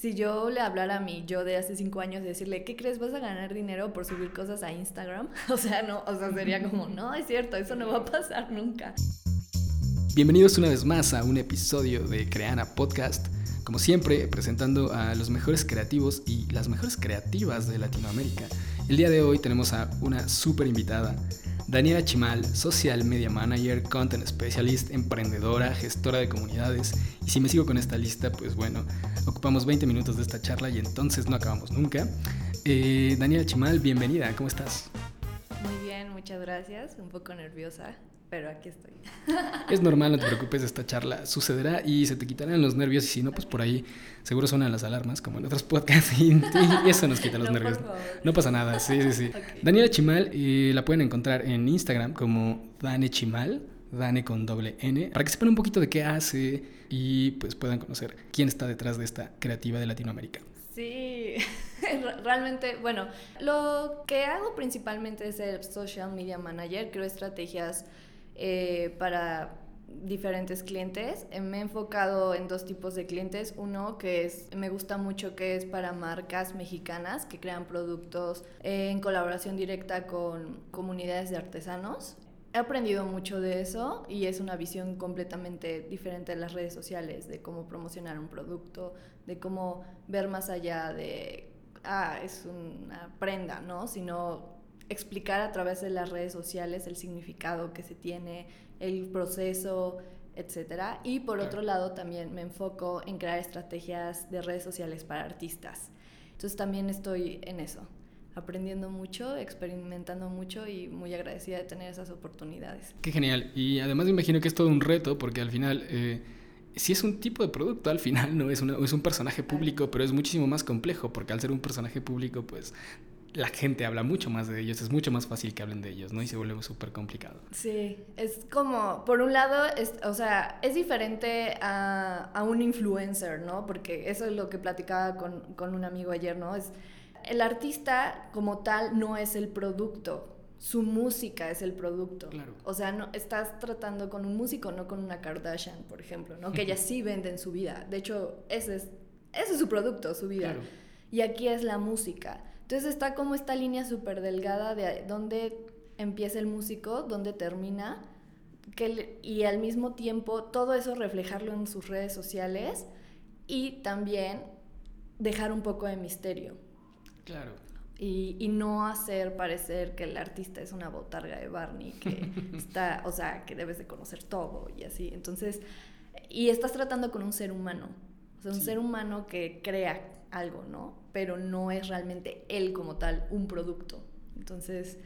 Si yo le hablara a mí, yo de hace cinco años, decirle, ¿qué crees? ¿Vas a ganar dinero por subir cosas a Instagram? O sea, no, o sea, sería como, no, es cierto, eso no va a pasar nunca. Bienvenidos una vez más a un episodio de Creana Podcast. Como siempre, presentando a los mejores creativos y las mejores creativas de Latinoamérica. El día de hoy tenemos a una súper invitada, Daniela Chimal, Social Media Manager, Content Specialist, emprendedora, gestora de comunidades. Y si me sigo con esta lista, pues bueno, ocupamos 20 minutos de esta charla y entonces no acabamos nunca. Eh, Daniela Chimal, bienvenida, ¿cómo estás? Muy bien, muchas gracias. Un poco nerviosa pero aquí estoy. Es normal, no te preocupes, esta charla sucederá y se te quitarán los nervios y si no, pues por ahí seguro suenan las alarmas, como en otros podcasts, y, eso nos quita los nervios. No pasa nada, sí, sí, sí. Daniela Chimal y la pueden encontrar en Instagram como Dane Chimal, Dane con doble N, para que sepan un poquito de qué hace y pues puedan conocer quién está detrás de esta creativa de Latinoamérica. Sí, realmente, bueno, lo que hago principalmente es ser social media manager, creo estrategias eh, para diferentes clientes. Eh, me he enfocado en dos tipos de clientes. Uno que es, me gusta mucho que es para marcas mexicanas que crean productos en colaboración directa con comunidades de artesanos. He aprendido mucho de eso y es una visión completamente diferente de las redes sociales, de cómo promocionar un producto, de cómo ver más allá de, ah, es una prenda, ¿no? Sino explicar a través de las redes sociales el significado que se tiene, el proceso, etcétera. Y por otro lado también me enfoco en crear estrategias de redes sociales para artistas. Entonces también estoy en eso, aprendiendo mucho, experimentando mucho y muy agradecida de tener esas oportunidades. Qué genial. Y además me imagino que es todo un reto porque al final... Eh, si es un tipo de producto, al final no es, es un personaje público, pero es muchísimo más complejo, porque al ser un personaje público, pues la gente habla mucho más de ellos, es mucho más fácil que hablen de ellos, ¿no? Y se vuelve súper complicado. Sí, es como, por un lado, es, o sea, es diferente a, a, un influencer, ¿no? Porque eso es lo que platicaba con, con un amigo ayer, ¿no? Es, el artista como tal no es el producto, su música es el producto. Claro. O sea, no estás tratando con un músico, no con una Kardashian, por ejemplo, ¿no? Que ellas sí venden su vida. De hecho, ese es, ese es su producto, su vida. Claro. Y aquí es la música. Entonces está como esta línea súper delgada de dónde empieza el músico, dónde termina, que, y al mismo tiempo todo eso reflejarlo en sus redes sociales y también dejar un poco de misterio. Claro. Y, y, no hacer parecer que el artista es una botarga de Barney, que está, o sea, que debes de conocer todo y así. Entonces, y estás tratando con un ser humano, o sea, un ser humano que crea algo, ¿no? Pero no es realmente él como tal, un producto. Entonces,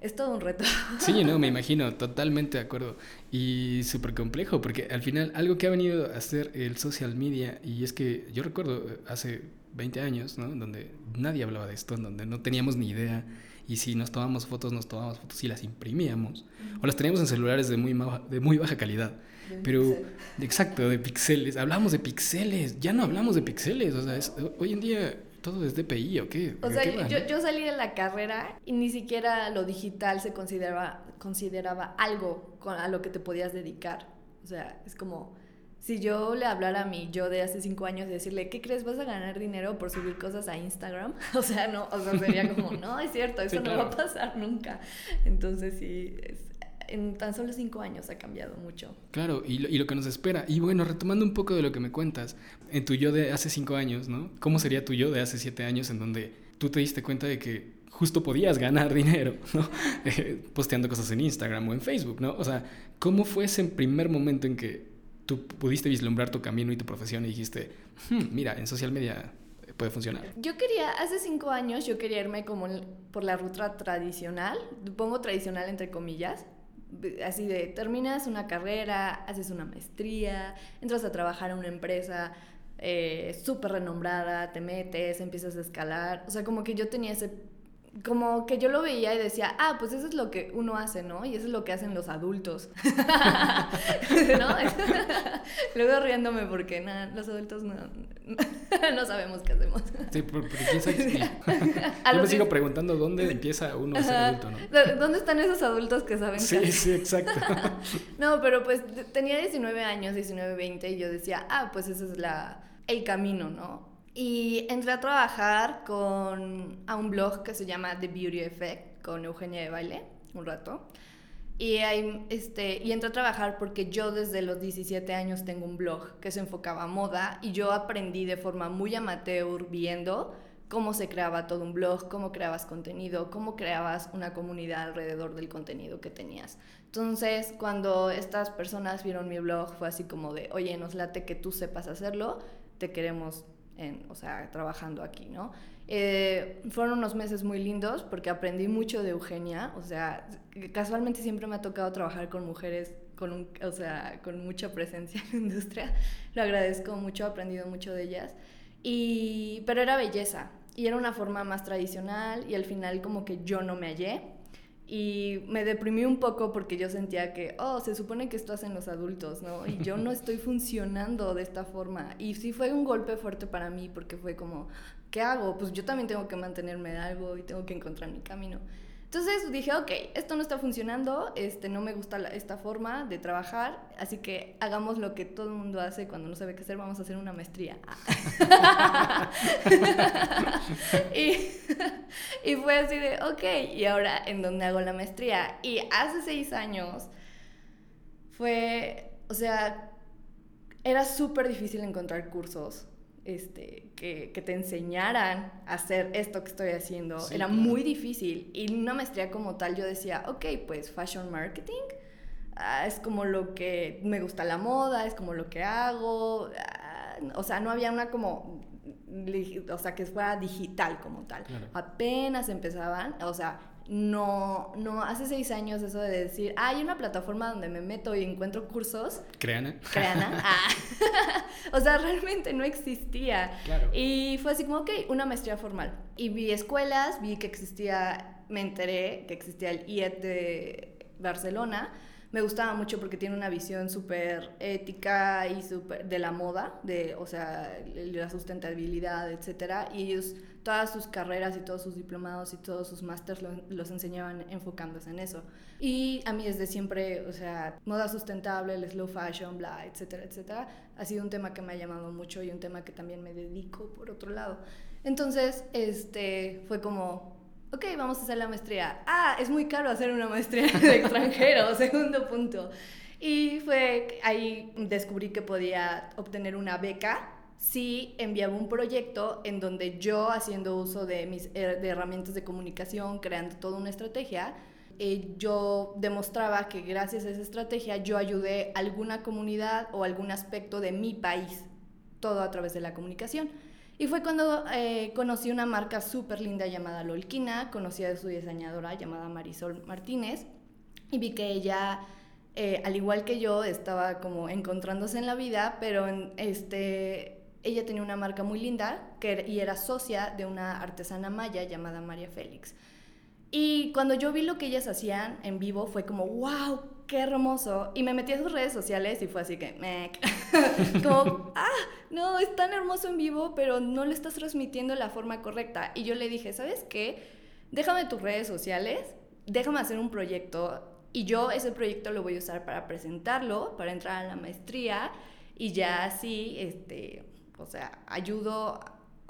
es todo un reto. Sí, no, me imagino, totalmente de acuerdo. Y súper complejo, porque al final algo que ha venido a hacer el social media, y es que yo recuerdo eh, hace 20 años, ¿no? Donde nadie hablaba de esto, en donde no teníamos ni idea. Y si nos tomamos fotos, nos tomábamos fotos y las imprimíamos. O las teníamos en celulares de muy, de muy baja calidad. Pero, exacto, de pixeles. Hablamos de pixeles, ya no hablamos de pixeles. O sea, hoy en día todo es DPI o qué. O sea, yo, yo, salí de la carrera y ni siquiera lo digital se consideraba, consideraba algo a lo que te podías dedicar. O sea, es como si yo le hablara a mí, yo de hace cinco años, decirle, ¿qué crees? ¿Vas a ganar dinero por subir cosas a Instagram? O sea, no, o sea, sería como, no, es cierto, eso no va a pasar nunca. Entonces, sí, es, en tan solo cinco años ha cambiado mucho. Claro, y lo, y lo, que nos espera. Y bueno, retomando un poco de lo que me cuentas, en tu yo de hace cinco años, ¿no? ¿Cómo sería tu yo de hace siete años en donde tú te diste cuenta de que justo podías ganar dinero, ¿no? Eh, posteando cosas en Instagram o en Facebook, ¿no? O sea, ¿cómo fue ese primer momento en que tú pudiste vislumbrar tu camino y tu profesión y dijiste, hmm, mira, en social media puede funcionar? Yo quería, hace cinco años yo quería irme como por la ruta tradicional, pongo tradicional entre comillas, así de terminas una carrera, haces una maestría, entras a trabajar en una empresa eh, súper renombrada, te metes, empiezas a escalar, o sea, como que yo tenía ese como que yo lo veía y decía, ah, pues eso es lo que uno hace, ¿no? Y eso es lo que hacen los adultos. ¿No? Luego riéndome porque nada, los adultos no, no sabemos qué hacemos. Sí, porque quién sabe. yo me sigo preguntando dónde empieza uno a ser adulto, ¿no? ¿Dónde están esos adultos que saben Sí, sí, exacto. no, pero pues tenía 19 años, 19, 20 y yo decía, ah, pues ese es la, el camino, ¿no? Y entré a trabajar con, a un blog que se llama The Beauty Effect con Eugenia de Baile, un rato. Y, ahí, este, y entré a trabajar porque yo desde los 17 años tengo un blog que se enfocaba a moda y yo aprendí de forma muy amateur viendo cómo se creaba todo un blog, cómo creabas contenido, cómo creabas una comunidad alrededor del contenido que tenías. Entonces, cuando estas personas vieron mi blog, fue así como de, oye, nos late que tú sepas hacerlo, te queremos, en, o sea, trabajando aquí, ¿no? Eh, fueron unos meses muy lindos porque aprendí mucho de Eugenia, o sea, casualmente siempre me ha tocado trabajar con mujeres con, un, o sea, con mucha presencia en la industria, lo agradezco mucho, he aprendido mucho de ellas, y, pero era belleza y era una forma más tradicional y al final como que yo no me hallé y me deprimí un poco porque yo sentía que, oh, se supone que esto hacen los adultos, ¿no? Y yo no estoy funcionando de esta forma. Y sí fue un golpe fuerte para mí porque fue como, ¿qué hago? Pues yo también tengo que mantenerme de algo y tengo que encontrar mi camino. Entonces dije, ok, esto no está funcionando, este, no me gusta esta forma de trabajar, así que hagamos lo que todo el mundo hace cuando no sabe qué hacer, vamos a hacer una maestría. y, y fue así de, ok, y ahora en dónde hago la maestría. Y hace seis años fue, o sea, era súper difícil encontrar cursos este, que, que, te enseñaran a hacer esto que estoy haciendo. Era muy difícil. Y una maestría como tal yo decía, ok, pues fashion marketing. Ah, es como lo que me gusta la moda, es como lo que hago. Ah, o sea, no había una como, o sea, que fuera digital como tal. Apenas empezaban, o sea, no, no, hace seis años eso de decir, ah, hay una plataforma donde me meto y encuentro cursos. Creana. Creana. Ah. o sea, realmente no existía. Y fue así como, ok, una maestría formal. Y vi escuelas, vi que existía, me enteré que existía el IET de Barcelona. Me gustaba mucho porque tiene una visión súper ética y súper de la moda, de, o sea, la sustentabilidad, etcétera. Y ellos todas sus carreras y todos sus diplomados y todos sus másters los enseñaban enfocándose en eso. Y a mí desde siempre, o sea, moda sustentable, el slow fashion, bla, etcétera, etcétera, ha sido un tema que me ha llamado mucho y un tema que también me dedico por otro lado. Entonces, este, fue como, ok, vamos a hacer la maestría. Ah, es muy caro hacer una maestría de extranjero, segundo punto. Y fue ahí descubrí que podía obtener una beca sí enviaba un proyecto en donde yo, haciendo uso de mis eh, herramientas de comunicación, creando toda una estrategia, eh, yo demostraba que gracias a esa estrategia yo ayudé a alguna comunidad o algún aspecto de mi país, todo a través de la comunicación. Y fue cuando eh, conocí una marca súper linda llamada Lolquina, conocí a su diseñadora llamada Marisol Martínez y vi que ella, al igual que yo, estaba como encontrándose en la vida, pero en este, ella tenía una marca muy linda que, y era socia de una artesana maya llamada María Félix. Y cuando yo vi lo que ellas hacían en vivo fue como, wow, qué hermoso. Y me metí a sus redes sociales y fue así que, mec. como, ah, no, es tan hermoso en vivo, pero no le estás transmitiendo de la forma correcta. Y yo le dije, ¿sabes qué? Déjame tus redes sociales, déjame hacer un proyecto y yo ese proyecto lo voy a usar para presentarlo, para entrar a la maestría y ya así, este, o sea, ayudo,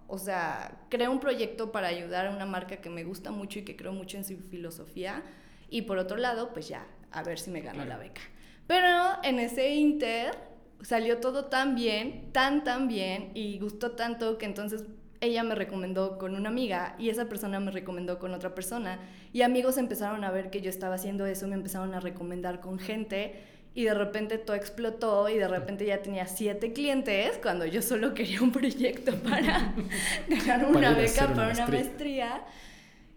o sea, creo un proyecto para ayudar a una marca que me gusta mucho y que creo mucho en su filosofía. Y por otro lado, pues ya, a ver si me gano la beca. Pero en ese inter salió todo tan bien, tan, tan bien, y gustó tanto que entonces ella me recomendó con una amiga y esa persona me recomendó con otra persona. Y amigos empezaron a ver que yo estaba haciendo eso, me empezaron a recomendar con gente y de repente todo explotó y de repente ya tenía siete clientes cuando yo solo quería un proyecto para ganar una beca para una maestría.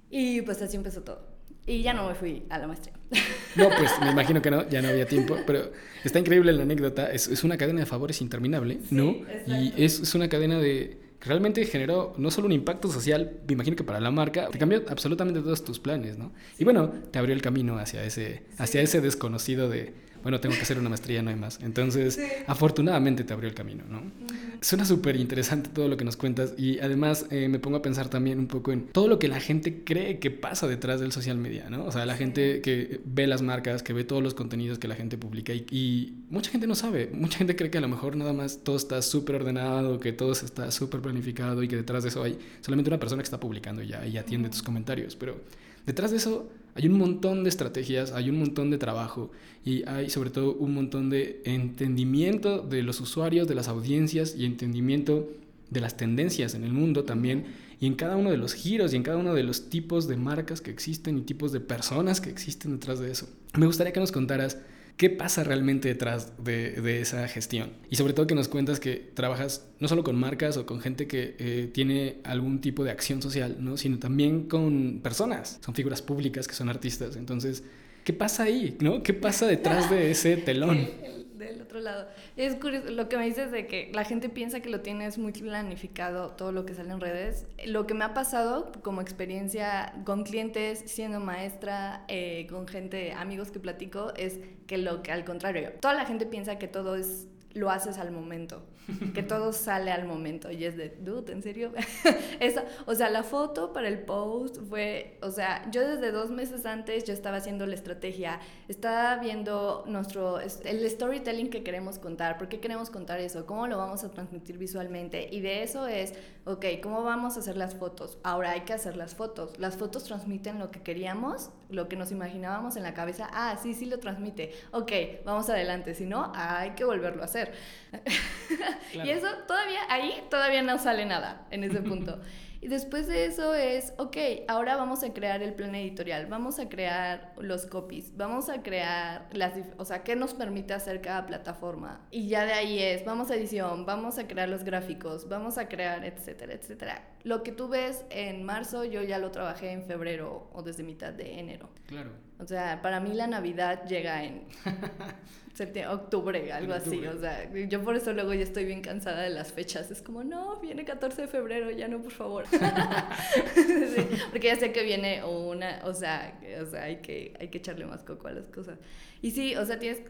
Y pues así empezó todo. Y ya no me fui a la maestría. No, pues me imagino que no, ya no había tiempo, pero está increíble la anécdota. Es, es una cadena de favores interminable, ¿no? y es, es una cadena de realmente generó no solo un impacto social, me imagino que para la marca, te cambió absolutamente todos tus planes, ¿no? Y bueno, te abrió el camino hacia ese, hacia ese desconocido de bueno, tengo que hacer una maestría, no hay más. Entonces, afortunadamente te abrió el camino, ¿no? Suena súper interesante todo lo que nos cuentas y además eh, me pongo a pensar también un poco en todo lo que la gente cree que pasa detrás del social media, ¿no? O sea, la gente que ve las marcas, que ve todos los contenidos que la gente publica y, y mucha gente no sabe, mucha gente cree que a lo mejor nada más todo está súper ordenado, que todo está súper planificado y que detrás de eso hay solamente una persona que está publicando ya y atiende tus comentarios, pero detrás de eso hay un montón de estrategias, hay un montón de trabajo y hay sobre todo un montón de entendimiento de los usuarios, de las audiencias y entendimiento de las tendencias en el mundo también y en cada uno de los giros y en cada uno de los tipos de marcas que existen y tipos de personas que existen detrás de eso. Me gustaría que nos contaras ¿Qué pasa realmente detrás de, esa gestión? Y sobre todo que nos cuentas que trabajas no solo con marcas o con gente que eh, tiene algún tipo de acción social, ¿no? sino también con personas, son figuras públicas que son artistas. Entonces, ¿qué pasa ahí? ¿no? ¿Qué pasa detrás de ese telón? Otro lado. Es curioso lo que me dices de que la gente piensa que lo tienes muy planificado todo lo que sale en redes. Lo que me ha pasado como experiencia con clientes, siendo maestra, eh, con gente, amigos que platico, es que lo que al contrario, toda la gente piensa que todo es lo haces al momento, que todo sale al momento y es de, dude, ¿en serio? Esa, o sea, la foto para el post fue, o sea, yo desde dos meses antes yo estaba haciendo la estrategia, estaba viendo nuestro, el storytelling que queremos contar, por qué queremos contar eso, cómo lo vamos a transmitir visualmente y de eso es, ok, ¿cómo vamos a hacer las fotos? Ahora hay que hacer las fotos, las fotos transmiten lo que queríamos, lo que nos imaginábamos en la cabeza, ah, sí, sí lo transmite, ok, vamos adelante, si no, hay que volverlo a hacer. y eso todavía, ahí todavía no sale nada en ese punto. Y después de eso es, ok, ahora vamos a crear el plan editorial, vamos a crear los copies, vamos a crear las, o sea, qué nos permite hacer cada plataforma. Y ya de ahí es, vamos a edición, vamos a crear los gráficos, vamos a crear, etcétera, etcétera. Lo que tú ves en marzo, yo ya lo trabajé en febrero o desde mitad de enero. Claro. O sea, para mí la Navidad llega en septiembre, octubre, algo así. O sea, yo por eso luego ya estoy bien cansada de las fechas. Es como, no, viene 14 de febrero, ya no, por favor. porque ya sé que viene una, o sea, o sea hay, que, hay que echarle más coco a las cosas. Y sí, o sea, tienes,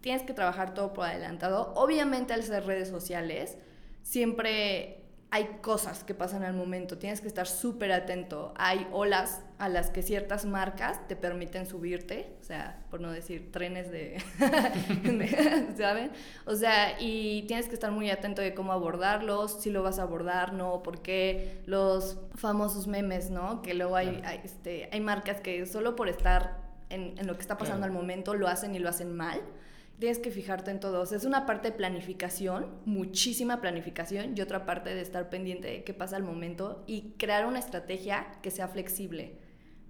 tienes que trabajar todo por adelantado. Obviamente al ser redes sociales, siempre hay cosas que pasan al momento, tienes que estar súper atento. Hay olas a las que ciertas marcas te permiten subirte, o sea, por no decir trenes de, ¿saben? O sea, y tienes que estar muy atento de cómo abordarlos, si lo vas a abordar, no, porque los famosos memes, ¿no? Que luego hay, este, hay marcas que solo por estar en, lo que está pasando al momento lo hacen y lo hacen mal tienes que fijarte en todos. Es una parte de planificación, muchísima planificación, y otra parte de estar pendiente de qué pasa al momento y crear una estrategia que sea flexible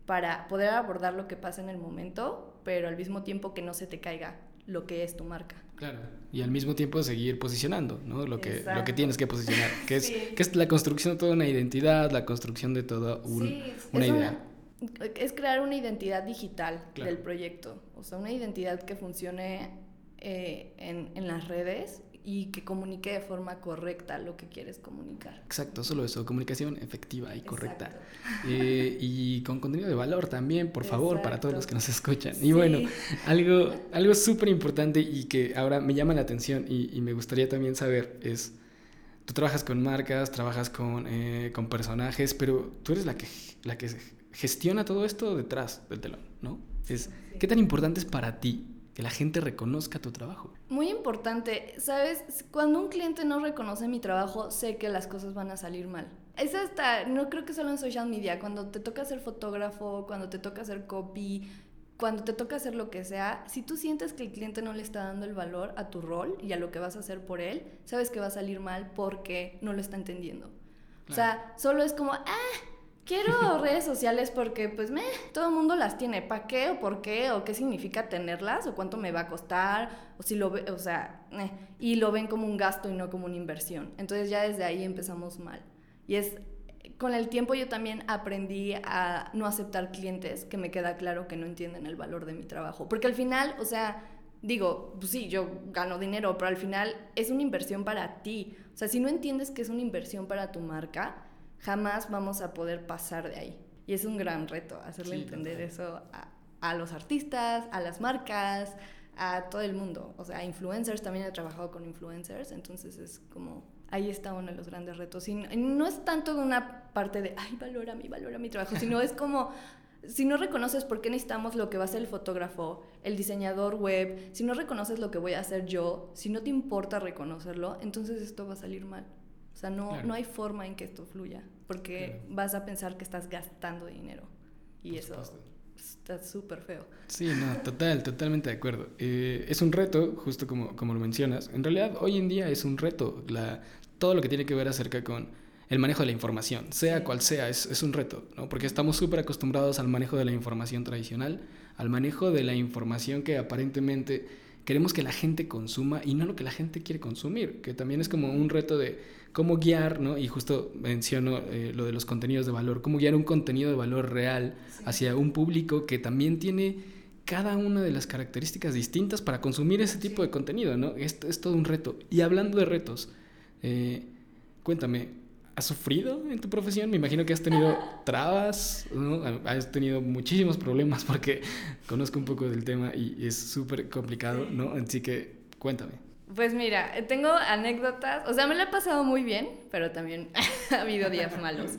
para poder abordar lo que pasa en el momento, pero al mismo tiempo que no se te caiga lo que es tu marca. Claro, y al mismo tiempo seguir posicionando, ¿no? Lo que, lo que tienes que posicionar, que es, que es la construcción de toda una identidad, la construcción de toda una idea. es crear una identidad digital del proyecto, o sea, una identidad que funcione eh, en, en, las redes y que comunique de forma correcta lo que quieres comunicar. Exacto, solo eso, comunicación efectiva y correcta. Eh, y con contenido de valor también, por favor, para todos los que nos escuchan. Y bueno, algo, algo súper importante y que ahora me llama la atención y, y, me gustaría también saber es, tú trabajas con marcas, trabajas con, eh, con personajes, pero tú eres la que, la que gestiona todo esto detrás del telón, ¿no? Es, ¿Qué tan importante es para ti que la gente reconozca tu trabajo. Muy importante, ¿sabes? Cuando un cliente no reconoce mi trabajo, sé que las cosas van a salir mal. Es hasta, no creo que solo en social media, cuando te toca ser fotógrafo, cuando te toca hacer copy, cuando te toca hacer lo que sea, si tú sientes que el cliente no le está dando el valor a tu rol y a lo que vas a hacer por él, sabes que va a salir mal porque no lo está entendiendo. O sea, solo es como, ah, Quiero redes sociales porque, pues, me, todo el mundo las tiene. ¿Para qué o por qué? ¿O qué significa tenerlas? ¿O cuánto me va a costar? O si lo ve, o sea, eh, y lo ven como un gasto y no como una inversión. Entonces ya desde ahí empezamos mal. Y es, con el tiempo yo también aprendí a no aceptar clientes que me queda claro que no entienden el valor de mi trabajo. Porque al final, o sea, digo, pues sí, yo gano dinero, pero al final es una inversión para ti. O sea, si no entiendes que es una inversión para tu marca, jamás vamos a poder pasar de ahí. Y es un gran reto hacerle entender eso a, los artistas, a las marcas, a todo el mundo. O sea, influencers, también he trabajado con influencers, entonces es como, ahí está uno de los grandes retos. Y no es tanto una parte de, ay, valora mi, valora mi trabajo, sino es como, si no reconoces por qué necesitamos lo que va a hacer el fotógrafo, el diseñador web, si no reconoces lo que voy a hacer yo, si no te importa reconocerlo, entonces esto va a salir mal. O sea, no, no hay forma en que esto fluya, porque vas a pensar que estás gastando dinero. Y eso está súper feo. Sí, no, total, totalmente de acuerdo. Eh, es un reto, justo como, como lo mencionas. En realidad, hoy en día es un reto. La, todo lo que tiene que ver acerca con el manejo de la información, sea cual sea, es, es, un reto, ¿no? Porque estamos súper acostumbrados al manejo de la información tradicional, al manejo de la información que aparentemente queremos que la gente consuma y no lo que la gente quiere consumir, que también es como un reto de cómo guiar, ¿no? Y justo menciono eh, lo de los contenidos de valor, cómo guiar un contenido de valor real hacia un público que también tiene cada una de las características distintas para consumir ese tipo de contenido, ¿no? Esto es todo un reto. Y hablando de retos, eh, cuéntame, ¿has sufrido en tu profesión? Me imagino que has tenido trabas, ¿no? Has tenido muchísimos problemas porque conozco un poco del tema y es súper complicado, ¿no? Así que cuéntame. Pues mira, tengo anécdotas, o sea, me la he pasado muy bien, pero también ha habido días malos.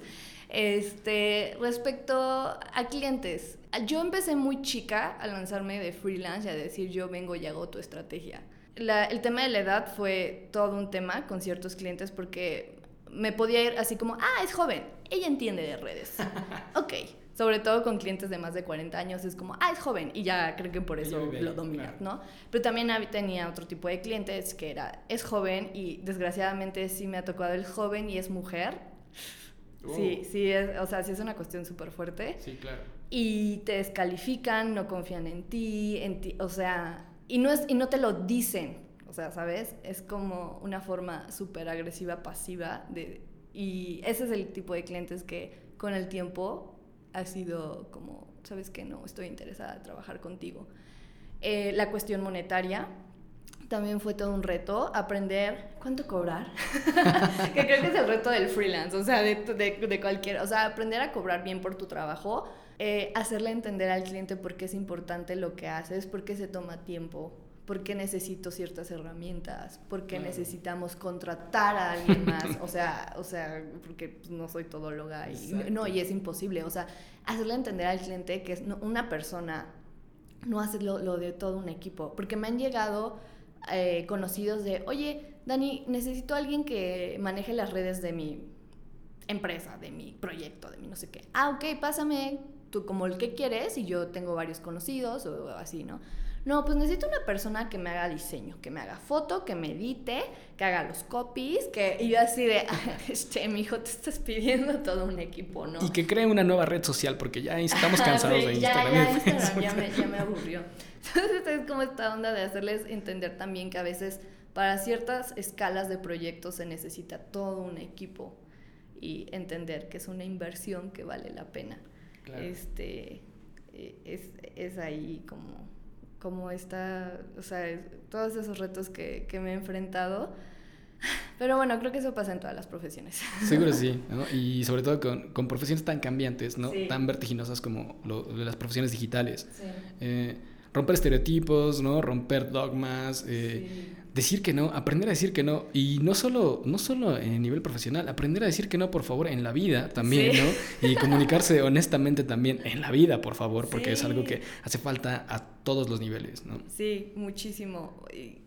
Este, respecto a clientes, yo empecé muy chica a lanzarme de freelance y a decir yo vengo y hago tu estrategia. el tema de la edad fue todo un tema con ciertos clientes porque me podía ir así como, ah, es joven, ella entiende de redes. ok, sobre todo con clientes de más de 40 años, es como, ah, es joven, y ya creo que por eso lo domina, ¿no? Pero también tenía otro tipo de clientes que era, es joven, y desgraciadamente sí me ha tocado el joven y es mujer. Sí, oh. sí, es, o sea, sí es una cuestión súper fuerte. Sí, claro. Y te descalifican, no confían en ti, en ti, o sea, y no, es, y no te lo dicen, o sea, ¿sabes? Es como una forma súper agresiva, pasiva, de, y ese es el tipo de clientes que con el tiempo ha sido como, ¿sabes qué? No, estoy interesada en trabajar contigo. Eh, la cuestión monetaria también fue todo un reto, aprender cuánto cobrar, que creo que es el reto del freelance, o sea, de, cualquier, o sea, aprender a cobrar bien por tu trabajo, eh, hacerle entender al cliente por qué es importante lo que haces, por qué se toma tiempo, por qué necesito ciertas herramientas, por qué necesitamos contratar a alguien más, o sea, o sea, porque pues, no soy todóloga y no, y es imposible, o sea, hacerle entender al cliente que es una persona no hace lo, de todo un equipo, porque me han llegado eh, conocidos de, oye, Dani, necesito a alguien que maneje las redes de mi empresa, de mi proyecto, de mi no sé qué. Ah, ok, pásame tú como el que quieres y yo tengo varios conocidos o así, ¿no? No, pues necesito una persona que me haga diseño, que me haga foto, que me edite, que haga los copies, que y yo así de, este, mi hijo, te estás pidiendo todo un equipo, ¿no? Y que cree una nueva red social, porque ya estamos cansados de Instagram. Ya, ya, Instagram ya, me, ya me aburrió. Entonces es como esta onda de hacerles entender también que a veces para ciertas escalas de proyectos se necesita todo un equipo y entender que es una inversión que vale la pena. Claro. Este, e, es, es ahí como como está, o sea, todos esos retos que, que, me he enfrentado. Pero bueno, creo que eso pasa en todas las profesiones. Seguro sí, ¿no? Y sobre todo con, con profesiones tan cambiantes, ¿no? Tan vertiginosas como lo, las profesiones digitales. Sí. Eh, romper estereotipos, ¿no? Romper dogmas, eh, decir que no, aprender a decir que no. Y no solo, no solo en nivel profesional, aprender a decir que no, por favor, en la vida también, ¿no? Y comunicarse honestamente también en la vida, por favor, porque es algo que hace falta a todos los niveles, ¿no? Sí, muchísimo. Y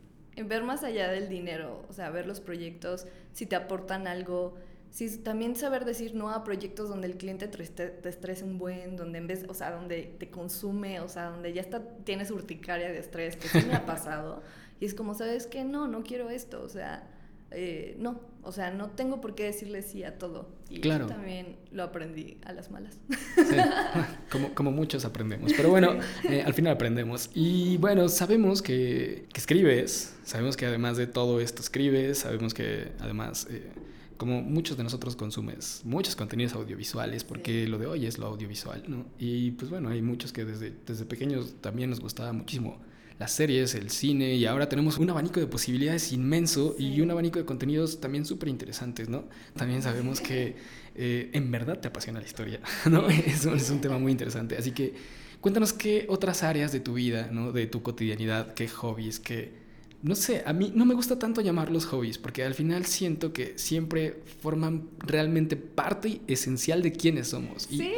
ver más allá del dinero, o sea, ver los proyectos, si te aportan algo. Sí, también saber decir no a proyectos donde el cliente te, te estresa un buen, donde en vez, o sea, donde te consume, o sea, donde ya está, tienes urticaria de estrés, que sí me ha pasado. Y es como, ¿sabes qué? No, no quiero esto, o sea, eh, no, o sea, no tengo por qué decirle sí a todo. Y claro. también lo aprendí a las malas. Sí, como, como muchos aprendemos. Pero bueno, eh, al final aprendemos. Y bueno, sabemos que, que, escribes, sabemos que además de todo esto escribes, sabemos que además... Eh, como muchos de nosotros consumes muchos contenidos audiovisuales, porque lo de hoy es lo audiovisual, ¿no? Y pues bueno, hay muchos que desde, desde pequeños también nos gustaba muchísimo las series, el cine y ahora tenemos un abanico de posibilidades inmenso y un abanico de contenidos también súper interesantes, ¿no? También sabemos que eh, en verdad te apasiona la historia, ¿no? Es, es un tema muy interesante. Así que cuéntanos qué otras áreas de tu vida, ¿no? De tu cotidianidad, qué hobbies, qué no sé, a mí no me gusta tanto llamarlos hobbies, porque al final siento que siempre forman realmente parte esencial de quiénes somos. sí,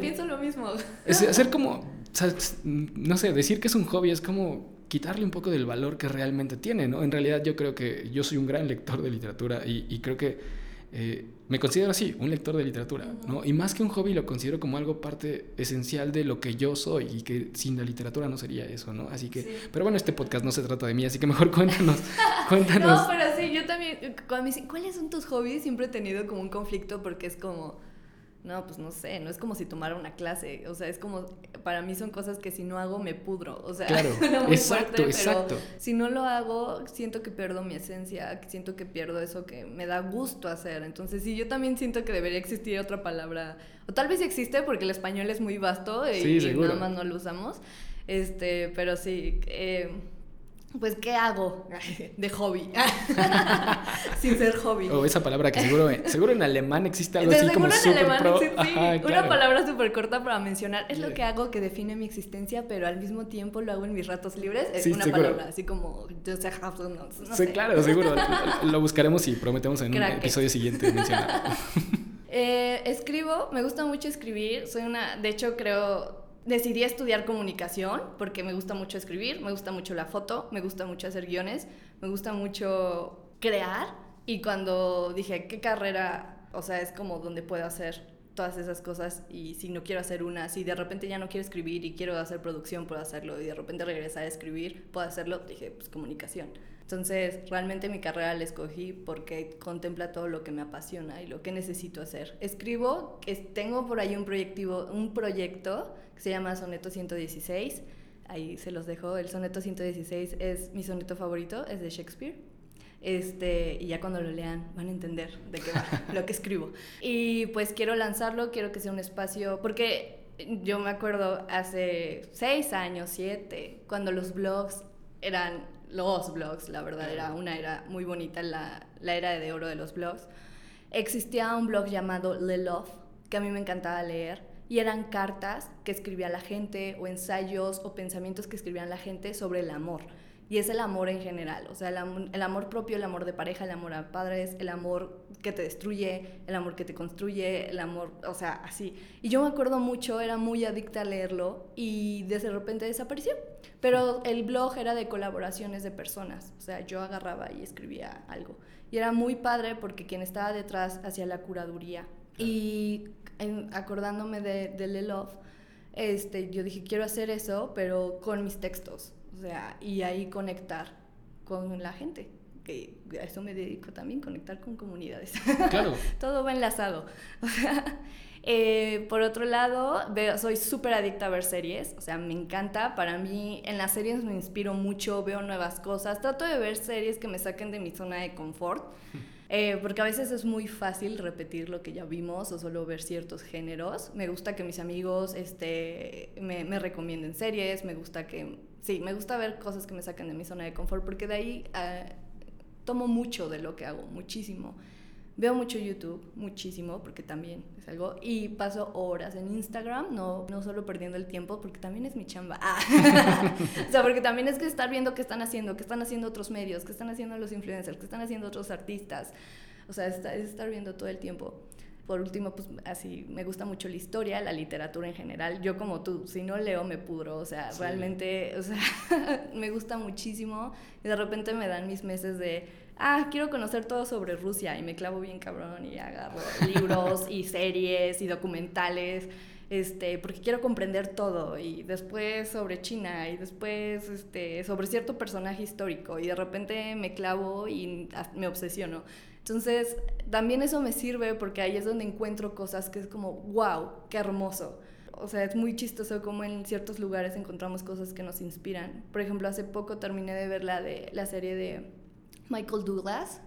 pienso lo mismo. Es hacer como, no sé, decir que es un hobby es como quitarle un poco del valor que realmente tiene, ¿no? En realidad yo creo que yo soy un gran lector de literatura y creo que eh, me considero así, un lector de literatura, ¿no? Y más que un hobby lo considero como algo parte esencial de lo que yo soy y que sin la literatura no sería eso, ¿no? Así que, pero bueno, este podcast no se trata de mí, así que mejor cuéntanos, cuéntanos. no, pero sí, yo también, cuando me dicen, ¿cuáles son tus hobbies? Siempre he tenido como un conflicto porque es como no, pues no sé, no es como si tomara una clase, o sea, es como, para mí son cosas que si no hago me pudro, o sea, claro, muy exacto, exacto. si no lo hago, siento que pierdo mi esencia, siento que pierdo eso que me da gusto hacer, entonces sí, yo también siento que debería existir otra palabra, o tal vez existe porque el español es muy vasto y, nada más no lo usamos, este, pero sí, eh, pues, ¿qué hago de hobby? Sin ser hobby. O esa palabra que seguro, seguro en alemán existe algo así como super pro. Sí, Una palabra súper corta para mencionar. Es lo que hago que define mi existencia, pero al mismo tiempo lo hago en mis ratos libres. Es una palabra así como... No sí, claro, seguro. lo buscaremos y prometemos en un episodio siguiente mencionar. Eh, escribo, me gusta mucho escribir. Soy una... De hecho, creo decidí estudiar comunicación porque me gusta mucho escribir, me gusta mucho la foto, me gusta mucho hacer guiones, me gusta mucho crear y cuando dije, ¿qué carrera? O sea, es como donde puedo hacer todas esas cosas y si no quiero hacer una, si de repente ya no quiero escribir y quiero hacer producción, puedo hacerlo y de repente regresar a escribir, puedo hacerlo, dije, pues comunicación. Entonces, realmente mi carrera la escogí porque contempla todo lo que me apasiona y lo que necesito hacer. Escribo, tengo por ahí un, proyectivo, un proyecto que se llama Soneto 116. Ahí se los dejo. El Soneto 116 es mi soneto favorito, es de Shakespeare. Este, y ya cuando lo lean van a entender de qué va lo que escribo. Y pues quiero lanzarlo, quiero que sea un espacio, porque yo me acuerdo hace seis años, siete, cuando los blogs eran los blogs, la verdad, era una era muy bonita, la, la era de oro de los blogs. Existía un blog llamado Le Love, que a mí me encantaba leer, y eran cartas que escribía la gente, o ensayos, o pensamientos que escribían la gente sobre el amor. Y es el amor en general, o sea, el amor, propio, el amor de pareja, el amor a padres, el amor que te destruye, el amor que te construye, el amor, o sea, así. Y yo me acuerdo mucho, era muy adicta a leerlo y de repente desapareció. Pero el blog era de colaboraciones de personas, o sea, yo agarraba y escribía algo. Y era muy padre porque quien estaba detrás hacía la curaduría. Y acordándome de, de Le Love, este, yo dije, quiero hacer eso, pero con mis textos. O sea, y ahí conectar con la gente. Que a eso me dedico también, conectar con comunidades. Claro. Todo va enlazado. O sea, eh, por otro lado, veo, soy súper adicta a ver series, o sea, me encanta. Para mí, en las series me inspiro mucho, veo nuevas cosas. Trato de ver series que me saquen de mi zona de confort. Eh, porque a veces es muy fácil repetir lo que ya vimos o solo ver ciertos géneros. Me gusta que mis amigos este, me, me recomienden series, me gusta que... Sí, me gusta ver cosas que me saquen de mi zona de confort porque de ahí eh, tomo mucho de lo que hago, muchísimo. Veo mucho YouTube, muchísimo, porque también es algo. Y paso horas en Instagram, no, no solo perdiendo el tiempo, porque también es mi chamba. Ah. o sea, porque también es que estar viendo qué están haciendo, qué están haciendo otros medios, qué están haciendo los influencers, qué están haciendo otros artistas. O sea, es, estar viendo todo el tiempo. Por último, pues así, me gusta mucho la historia, la literatura en general. Yo como tú, si no leo me pudro, o sea, realmente, o sea, me gusta muchísimo. Y de repente me dan mis meses de ah, quiero conocer todo sobre Rusia y me clavo bien cabrón y agarro libros y series y documentales, este, porque quiero comprender todo y después sobre China y después este, sobre cierto personaje histórico y de repente me clavo y me obsesiono. Entonces, también eso me sirve porque ahí es donde encuentro cosas que es como, wow, qué hermoso. O sea, es muy chistoso como en ciertos lugares encontramos cosas que nos inspiran. Por ejemplo, hace poco terminé de ver la, de, la serie de Michael Douglas,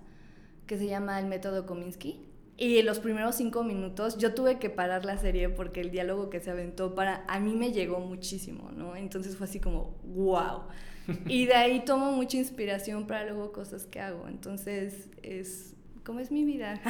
que se llama El método Kominsky. Y en los primeros cinco minutos yo tuve que parar la serie porque el diálogo que se aventó para a mí me llegó muchísimo, ¿no? Entonces fue así como, wow. Y de ahí tomo mucha inspiración para luego cosas que hago. Entonces es como es mi vida.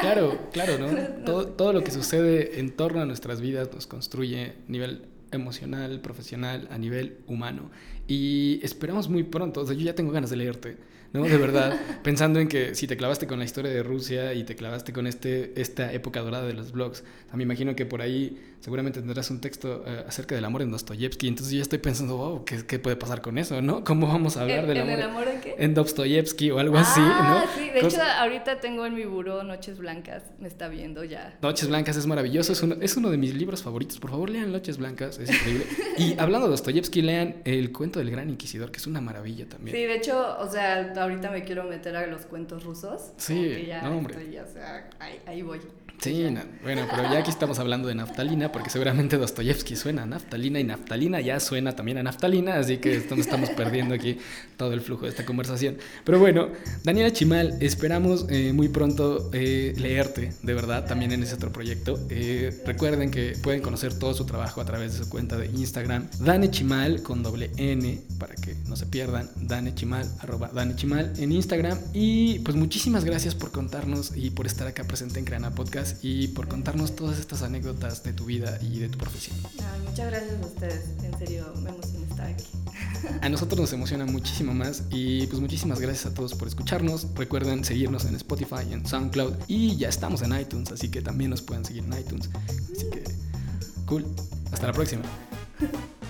Claro, claro, ¿no? Todo, todo lo que sucede en torno a nuestras vidas nos construye a nivel emocional, profesional, a nivel humano. Y esperamos muy pronto, o sea, yo ya tengo ganas de leerte ¿no? De verdad, pensando en que si te clavaste con la historia de Rusia y te clavaste con este, esta época dorada de los blogs, me imagino que por ahí seguramente tendrás un texto eh, acerca del amor en Dostoyevsky, entonces yo estoy pensando, wow, ¿qué, ¿qué, puede pasar con eso, no? ¿Cómo vamos a hablar del amor? ¿En el amor en qué? En Dostoyevsky o algo así, ¿no? sí, de hecho ahorita tengo en mi buró Noches Blancas, me está viendo ya. Noches Blancas es maravilloso, es uno, es uno de mis libros favoritos, por favor lean Noches Blancas, es increíble. y hablando de Dostoyevsky, lean El cuento del gran inquisidor, que es una maravilla también. Sí, de hecho, o sea, ahorita me quiero meter a los cuentos rusos. Sí, ya no, hombre. o sea, ahí, ahí voy. Sí, bueno, pero ya aquí estamos hablando de naftalina, porque seguramente Dostoyevsky suena a naftalina y naftalina ya suena también a naftalina, así que estamos perdiendo aquí todo el flujo de esta conversación. Pero bueno, Daniela Chimal, esperamos eh, muy pronto eh, leerte, de verdad, también en ese otro proyecto. Eh, recuerden que pueden conocer todo su trabajo a través de su cuenta de Instagram, Dane Chimal con doble N, para que no se pierdan, Dane Chimal, arroba Dane Chimal en Instagram. Y pues muchísimas gracias por contarnos y por estar acá presente en Creana Podcast y por contarnos todas estas anécdotas de tu vida y de tu profesión. muchas gracias a ustedes, en serio, me emociona estar aquí. A nosotros nos emociona muchísimo más y pues muchísimas gracias a todos por escucharnos. Recuerden seguirnos en Spotify, en SoundCloud y ya estamos en iTunes, así que también nos pueden seguir en iTunes. Así que, cool. Hasta la próxima.